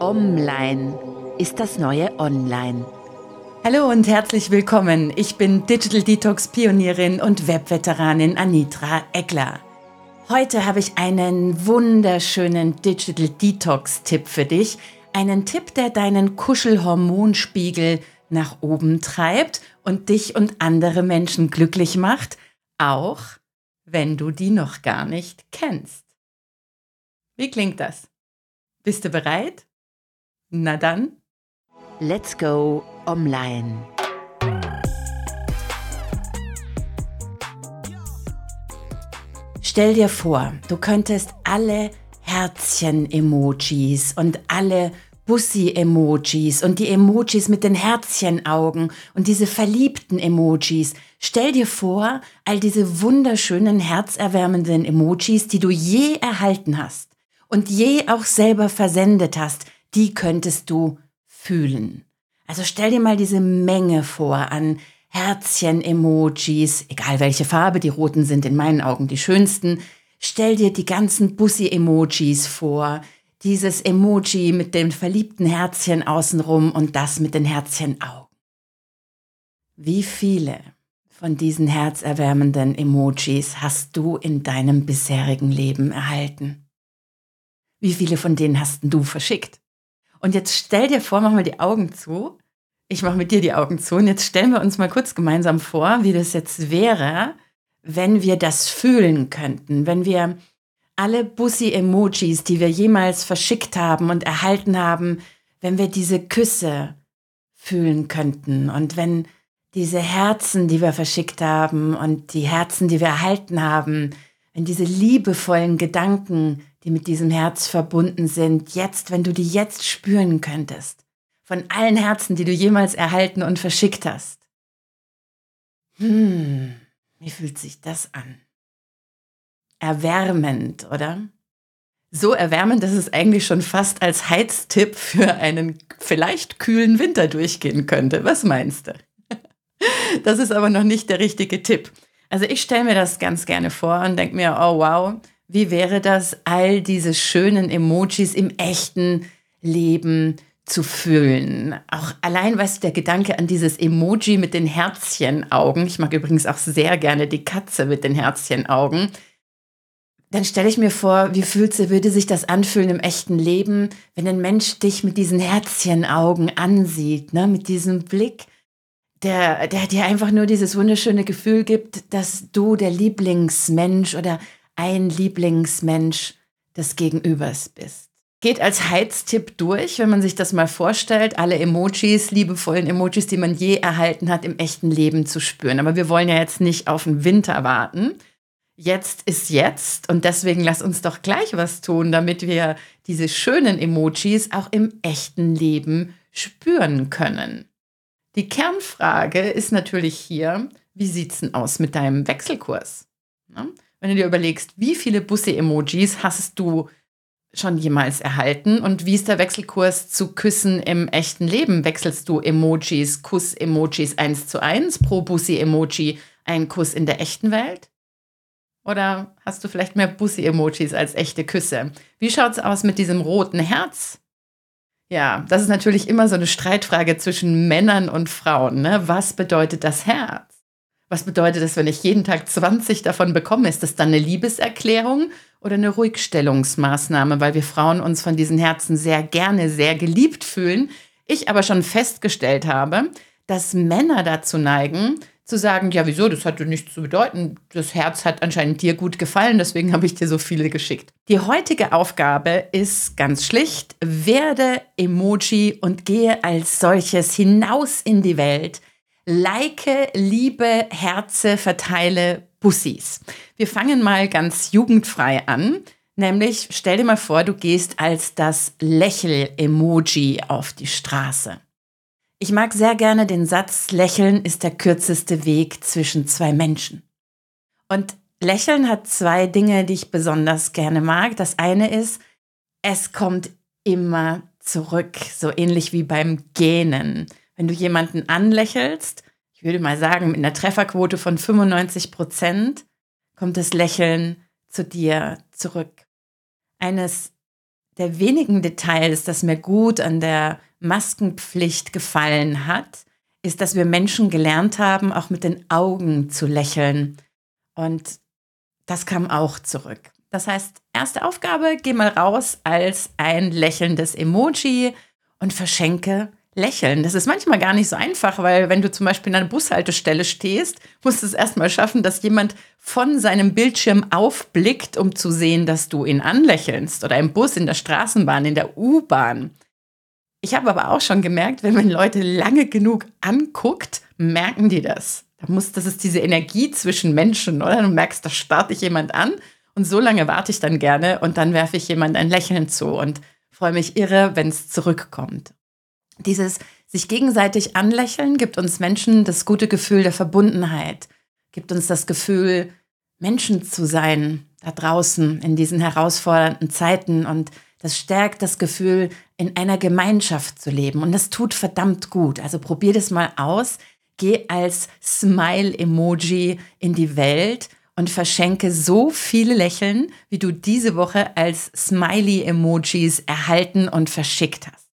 Online ist das neue Online. Hallo und herzlich willkommen. Ich bin Digital Detox Pionierin und Webveteranin Anitra Eckler. Heute habe ich einen wunderschönen Digital Detox Tipp für dich. Einen Tipp, der deinen Kuschelhormonspiegel nach oben treibt und dich und andere Menschen glücklich macht, auch wenn du die noch gar nicht kennst. Wie klingt das? Bist du bereit? Na dann. Let's go online. Stell dir vor, du könntest alle Herzchen-Emojis und alle Bussi-Emojis und die Emojis mit den Herzchenaugen und diese verliebten Emojis. Stell dir vor, all diese wunderschönen, herzerwärmenden Emojis, die du je erhalten hast und je auch selber versendet hast, die könntest du fühlen. Also stell dir mal diese Menge vor an Herzchen-Emojis, egal welche Farbe, die roten sind in meinen Augen die schönsten. Stell dir die ganzen Bussi-Emojis vor, dieses Emoji mit dem verliebten Herzchen außenrum und das mit den Herzchenaugen. Wie viele von diesen herzerwärmenden Emojis hast du in deinem bisherigen Leben erhalten? Wie viele von denen hast du verschickt? Und jetzt stell dir vor, mach mal die Augen zu. Ich mache mit dir die Augen zu. Und jetzt stellen wir uns mal kurz gemeinsam vor, wie das jetzt wäre, wenn wir das fühlen könnten, wenn wir alle Bussi-Emojis, die wir jemals verschickt haben und erhalten haben, wenn wir diese Küsse fühlen könnten und wenn diese Herzen, die wir verschickt haben und die Herzen, die wir erhalten haben, wenn diese liebevollen Gedanken, die mit diesem Herz verbunden sind, jetzt, wenn du die jetzt spüren könntest, von allen Herzen, die du jemals erhalten und verschickt hast. Hm, wie fühlt sich das an? Erwärmend, oder? So erwärmend, dass es eigentlich schon fast als Heiztipp für einen vielleicht kühlen Winter durchgehen könnte. Was meinst du? Das ist aber noch nicht der richtige Tipp. Also ich stelle mir das ganz gerne vor und denke mir, oh wow, wie wäre das, all diese schönen Emojis im echten Leben zu fühlen. Auch allein, du, der Gedanke an dieses Emoji mit den Herzchenaugen. Ich mag übrigens auch sehr gerne die Katze mit den Herzchenaugen. Dann stelle ich mir vor, wie fühlt sie, würde sich das anfühlen im echten Leben, wenn ein Mensch dich mit diesen Herzchenaugen ansieht, ne? mit diesem Blick, der, der dir einfach nur dieses wunderschöne Gefühl gibt, dass du der Lieblingsmensch oder ein Lieblingsmensch des Gegenübers bist. Geht als Heiztipp durch, wenn man sich das mal vorstellt, alle Emojis, liebevollen Emojis, die man je erhalten hat, im echten Leben zu spüren. Aber wir wollen ja jetzt nicht auf den Winter warten. Jetzt ist jetzt und deswegen lass uns doch gleich was tun, damit wir diese schönen Emojis auch im echten Leben spüren können. Die Kernfrage ist natürlich hier, wie sieht's denn aus mit deinem Wechselkurs? Wenn du dir überlegst, wie viele Busse-Emojis hast du schon jemals erhalten und wie ist der Wechselkurs zu Küssen im echten Leben? Wechselst du Emojis, Kuss-Emojis eins zu eins pro Bussi-Emoji, ein Kuss in der echten Welt? Oder hast du vielleicht mehr Bussi-Emojis als echte Küsse? Wie schaut es aus mit diesem roten Herz? Ja, das ist natürlich immer so eine Streitfrage zwischen Männern und Frauen. Ne? Was bedeutet das Herz? Was bedeutet das, wenn ich jeden Tag 20 davon bekomme? Ist das dann eine Liebeserklärung oder eine Ruhigstellungsmaßnahme, weil wir Frauen uns von diesen Herzen sehr gerne, sehr geliebt fühlen? Ich aber schon festgestellt habe, dass Männer dazu neigen, zu sagen, ja, wieso, das hatte nichts zu bedeuten. Das Herz hat anscheinend dir gut gefallen, deswegen habe ich dir so viele geschickt. Die heutige Aufgabe ist ganz schlicht, werde Emoji und gehe als solches hinaus in die Welt Like, liebe, Herze, verteile Bussis. Wir fangen mal ganz jugendfrei an. Nämlich, stell dir mal vor, du gehst als das Lächel-Emoji auf die Straße. Ich mag sehr gerne den Satz, Lächeln ist der kürzeste Weg zwischen zwei Menschen. Und Lächeln hat zwei Dinge, die ich besonders gerne mag. Das eine ist, es kommt immer zurück, so ähnlich wie beim Gähnen. Wenn du jemanden anlächelst, ich würde mal sagen, mit einer Trefferquote von 95 Prozent kommt das Lächeln zu dir zurück. Eines der wenigen Details, das mir gut an der Maskenpflicht gefallen hat, ist, dass wir Menschen gelernt haben, auch mit den Augen zu lächeln. Und das kam auch zurück. Das heißt, erste Aufgabe, geh mal raus als ein lächelndes Emoji und verschenke Lächeln. Das ist manchmal gar nicht so einfach, weil wenn du zum Beispiel an einer Bushaltestelle stehst, musst du es erstmal schaffen, dass jemand von seinem Bildschirm aufblickt, um zu sehen, dass du ihn anlächelst. Oder im Bus, in der Straßenbahn, in der U-Bahn. Ich habe aber auch schon gemerkt, wenn man Leute lange genug anguckt, merken die das. Da muss, das ist diese Energie zwischen Menschen, oder? Du merkst, da starrt dich jemand an und so lange warte ich dann gerne und dann werfe ich jemand ein Lächeln zu und freue mich irre, wenn es zurückkommt. Dieses sich gegenseitig anlächeln gibt uns Menschen das gute Gefühl der Verbundenheit, gibt uns das Gefühl, Menschen zu sein da draußen in diesen herausfordernden Zeiten und das stärkt das Gefühl, in einer Gemeinschaft zu leben und das tut verdammt gut. Also probier das mal aus, geh als Smile-Emoji in die Welt und verschenke so viele Lächeln, wie du diese Woche als Smiley-Emojis erhalten und verschickt hast.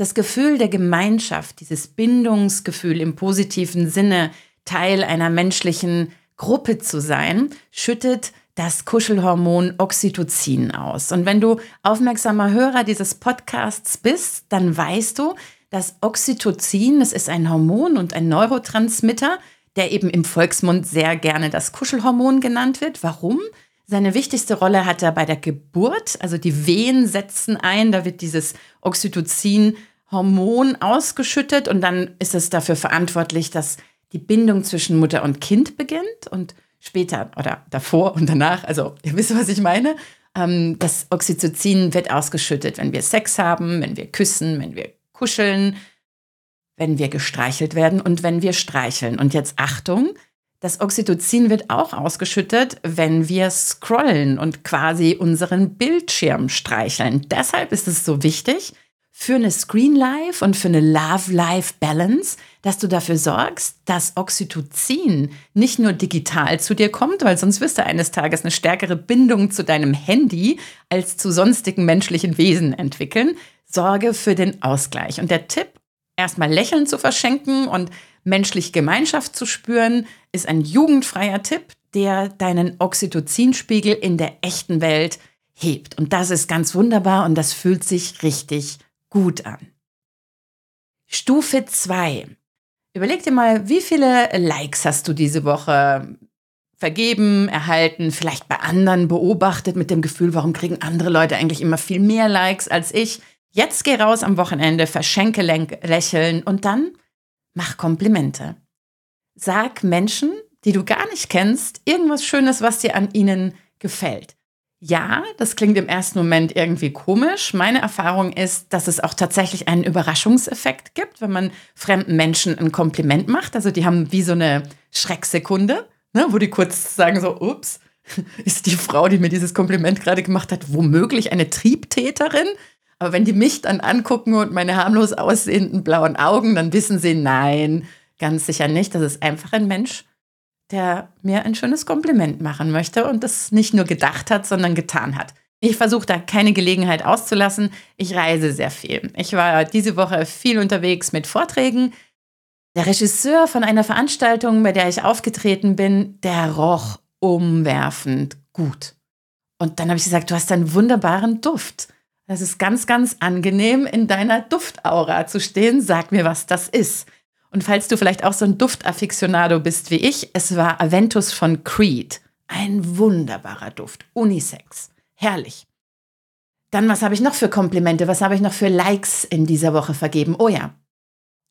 Das Gefühl der Gemeinschaft, dieses Bindungsgefühl im positiven Sinne, Teil einer menschlichen Gruppe zu sein, schüttet das Kuschelhormon Oxytocin aus. Und wenn du aufmerksamer Hörer dieses Podcasts bist, dann weißt du, dass Oxytocin, das ist ein Hormon und ein Neurotransmitter, der eben im Volksmund sehr gerne das Kuschelhormon genannt wird. Warum? Seine wichtigste Rolle hat er bei der Geburt, also die Wehen setzen ein, da wird dieses Oxytocin Hormon ausgeschüttet und dann ist es dafür verantwortlich, dass die Bindung zwischen Mutter und Kind beginnt und später oder davor und danach, also ihr wisst, was ich meine. Ähm, das Oxytocin wird ausgeschüttet, wenn wir Sex haben, wenn wir küssen, wenn wir kuscheln, wenn wir gestreichelt werden und wenn wir streicheln. Und jetzt Achtung, das Oxytocin wird auch ausgeschüttet, wenn wir scrollen und quasi unseren Bildschirm streicheln. Deshalb ist es so wichtig, für eine Screen Life und für eine Love-Life-Balance, dass du dafür sorgst, dass Oxytocin nicht nur digital zu dir kommt, weil sonst wirst du eines Tages eine stärkere Bindung zu deinem Handy als zu sonstigen menschlichen Wesen entwickeln. Sorge für den Ausgleich. Und der Tipp, erstmal Lächeln zu verschenken und menschlich Gemeinschaft zu spüren, ist ein jugendfreier Tipp, der deinen Oxytocinspiegel in der echten Welt hebt. Und das ist ganz wunderbar und das fühlt sich richtig gut an. Stufe 2. Überleg dir mal, wie viele Likes hast du diese Woche vergeben, erhalten, vielleicht bei anderen beobachtet mit dem Gefühl, warum kriegen andere Leute eigentlich immer viel mehr Likes als ich? Jetzt geh raus am Wochenende, verschenke Lächeln und dann mach Komplimente. Sag Menschen, die du gar nicht kennst, irgendwas Schönes, was dir an ihnen gefällt. Ja, das klingt im ersten Moment irgendwie komisch. Meine Erfahrung ist, dass es auch tatsächlich einen Überraschungseffekt gibt, wenn man fremden Menschen ein Kompliment macht. Also die haben wie so eine Schrecksekunde, ne, wo die kurz sagen so, ups, ist die Frau, die mir dieses Kompliment gerade gemacht hat, womöglich eine Triebtäterin? Aber wenn die mich dann angucken und meine harmlos aussehenden blauen Augen, dann wissen sie, nein, ganz sicher nicht. Das ist einfach ein Mensch, der mir ein schönes Kompliment machen möchte und das nicht nur gedacht hat, sondern getan hat. Ich versuche da keine Gelegenheit auszulassen. Ich reise sehr viel. Ich war diese Woche viel unterwegs mit Vorträgen. Der Regisseur von einer Veranstaltung, bei der ich aufgetreten bin, der roch umwerfend gut. Und dann habe ich gesagt, du hast einen wunderbaren Duft. Das ist ganz, ganz angenehm, in deiner Duftaura zu stehen. Sag mir, was das ist. Und falls du vielleicht auch so ein Duftaficionado bist wie ich, es war Aventus von Creed. Ein wunderbarer Duft. Unisex. Herrlich. Dann, was habe ich noch für Komplimente? Was habe ich noch für Likes in dieser Woche vergeben? Oh ja,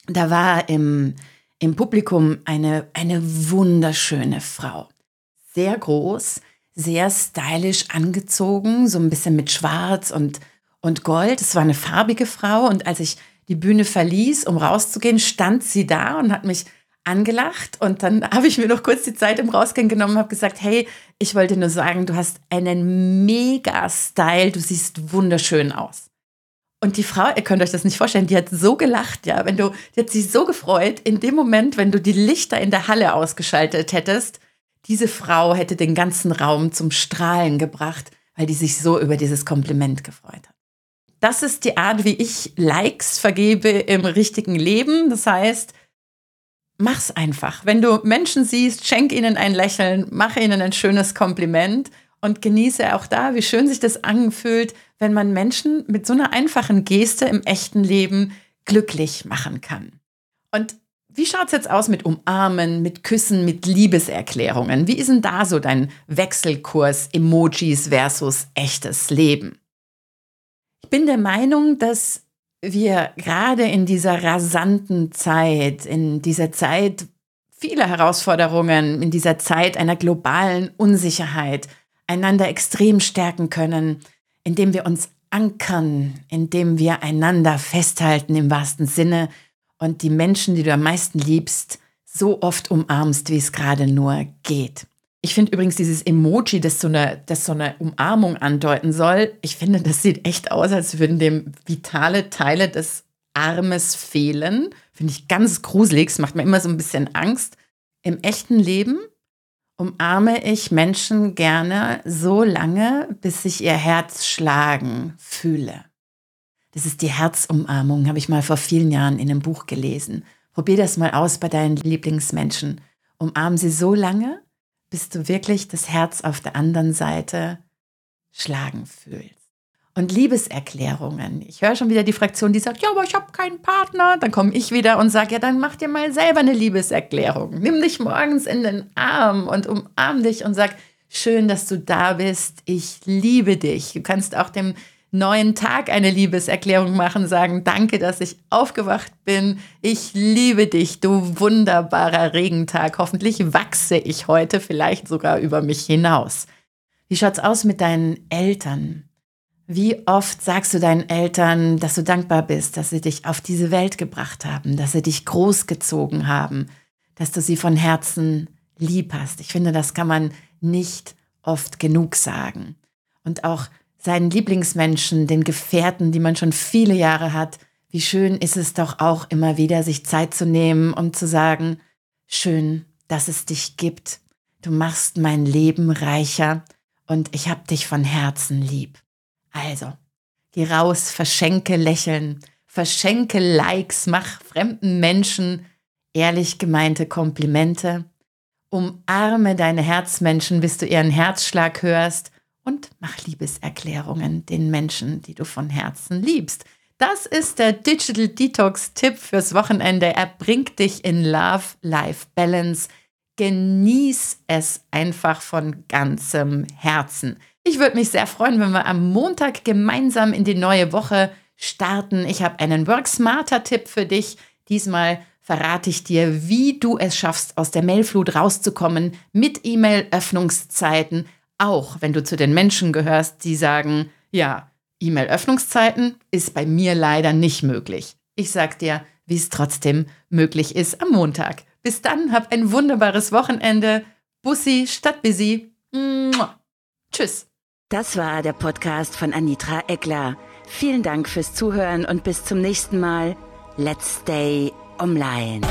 da war im, im Publikum eine, eine wunderschöne Frau. Sehr groß, sehr stylisch angezogen, so ein bisschen mit Schwarz und, und Gold. Es war eine farbige Frau und als ich die Bühne verließ, um rauszugehen, stand sie da und hat mich angelacht und dann habe ich mir noch kurz die Zeit im Rausgehen genommen und habe gesagt, hey, ich wollte nur sagen, du hast einen mega Style, du siehst wunderschön aus. Und die Frau, ihr könnt euch das nicht vorstellen, die hat so gelacht, ja, wenn du, die hat sich so gefreut, in dem Moment, wenn du die Lichter in der Halle ausgeschaltet hättest, diese Frau hätte den ganzen Raum zum Strahlen gebracht, weil die sich so über dieses Kompliment gefreut hat. Das ist die Art, wie ich Likes vergebe im richtigen Leben. Das heißt, mach's einfach. Wenn du Menschen siehst, schenk ihnen ein Lächeln, mach ihnen ein schönes Kompliment und genieße auch da, wie schön sich das anfühlt, wenn man Menschen mit so einer einfachen Geste im echten Leben glücklich machen kann. Und wie schaut's jetzt aus mit Umarmen, mit Küssen, mit Liebeserklärungen? Wie ist denn da so dein Wechselkurs Emojis versus echtes Leben? Ich bin der Meinung, dass wir gerade in dieser rasanten Zeit, in dieser Zeit vieler Herausforderungen, in dieser Zeit einer globalen Unsicherheit einander extrem stärken können, indem wir uns ankern, indem wir einander festhalten im wahrsten Sinne und die Menschen, die du am meisten liebst, so oft umarmst, wie es gerade nur geht. Ich finde übrigens dieses Emoji, das so, eine, das so eine Umarmung andeuten soll, ich finde, das sieht echt aus, als würden dem vitale Teile des Armes fehlen. Finde ich ganz gruselig, es macht mir immer so ein bisschen Angst. Im echten Leben umarme ich Menschen gerne so lange, bis ich ihr Herz schlagen fühle. Das ist die Herzumarmung, habe ich mal vor vielen Jahren in einem Buch gelesen. Probier das mal aus bei deinen Lieblingsmenschen. Umarm sie so lange, bis du wirklich das Herz auf der anderen Seite schlagen fühlst. Und Liebeserklärungen. Ich höre schon wieder die Fraktion, die sagt, ja, aber ich habe keinen Partner. Dann komme ich wieder und sage, ja, dann mach dir mal selber eine Liebeserklärung. Nimm dich morgens in den Arm und umarm dich und sag, schön, dass du da bist. Ich liebe dich. Du kannst auch dem neuen Tag eine Liebeserklärung machen, sagen, danke, dass ich aufgewacht bin. Ich liebe dich, du wunderbarer Regentag. Hoffentlich wachse ich heute vielleicht sogar über mich hinaus. Wie schaut's aus mit deinen Eltern? Wie oft sagst du deinen Eltern, dass du dankbar bist, dass sie dich auf diese Welt gebracht haben, dass sie dich großgezogen haben, dass du sie von Herzen lieb hast? Ich finde, das kann man nicht oft genug sagen. Und auch seinen Lieblingsmenschen, den Gefährten, die man schon viele Jahre hat, wie schön ist es doch auch immer wieder, sich Zeit zu nehmen, um zu sagen, schön, dass es dich gibt. Du machst mein Leben reicher und ich hab dich von Herzen lieb. Also, geh raus, verschenke Lächeln, verschenke Likes, mach fremden Menschen ehrlich gemeinte Komplimente, umarme deine Herzmenschen, bis du ihren Herzschlag hörst und mach Liebeserklärungen den Menschen, die du von Herzen liebst. Das ist der Digital Detox Tipp fürs Wochenende. Er bringt dich in Love, Life Balance. Genieß es einfach von ganzem Herzen. Ich würde mich sehr freuen, wenn wir am Montag gemeinsam in die neue Woche starten. Ich habe einen Work Smarter Tipp für dich. Diesmal verrate ich dir, wie du es schaffst, aus der Mailflut rauszukommen mit E-Mail-Öffnungszeiten, auch wenn du zu den Menschen gehörst, die sagen, ja, E-Mail-Öffnungszeiten ist bei mir leider nicht möglich. Ich sag dir, wie es trotzdem möglich ist am Montag. Bis dann, hab ein wunderbares Wochenende. Bussi statt busy. Tschüss. Das war der Podcast von Anitra Eckler. Vielen Dank fürs Zuhören und bis zum nächsten Mal. Let's stay online.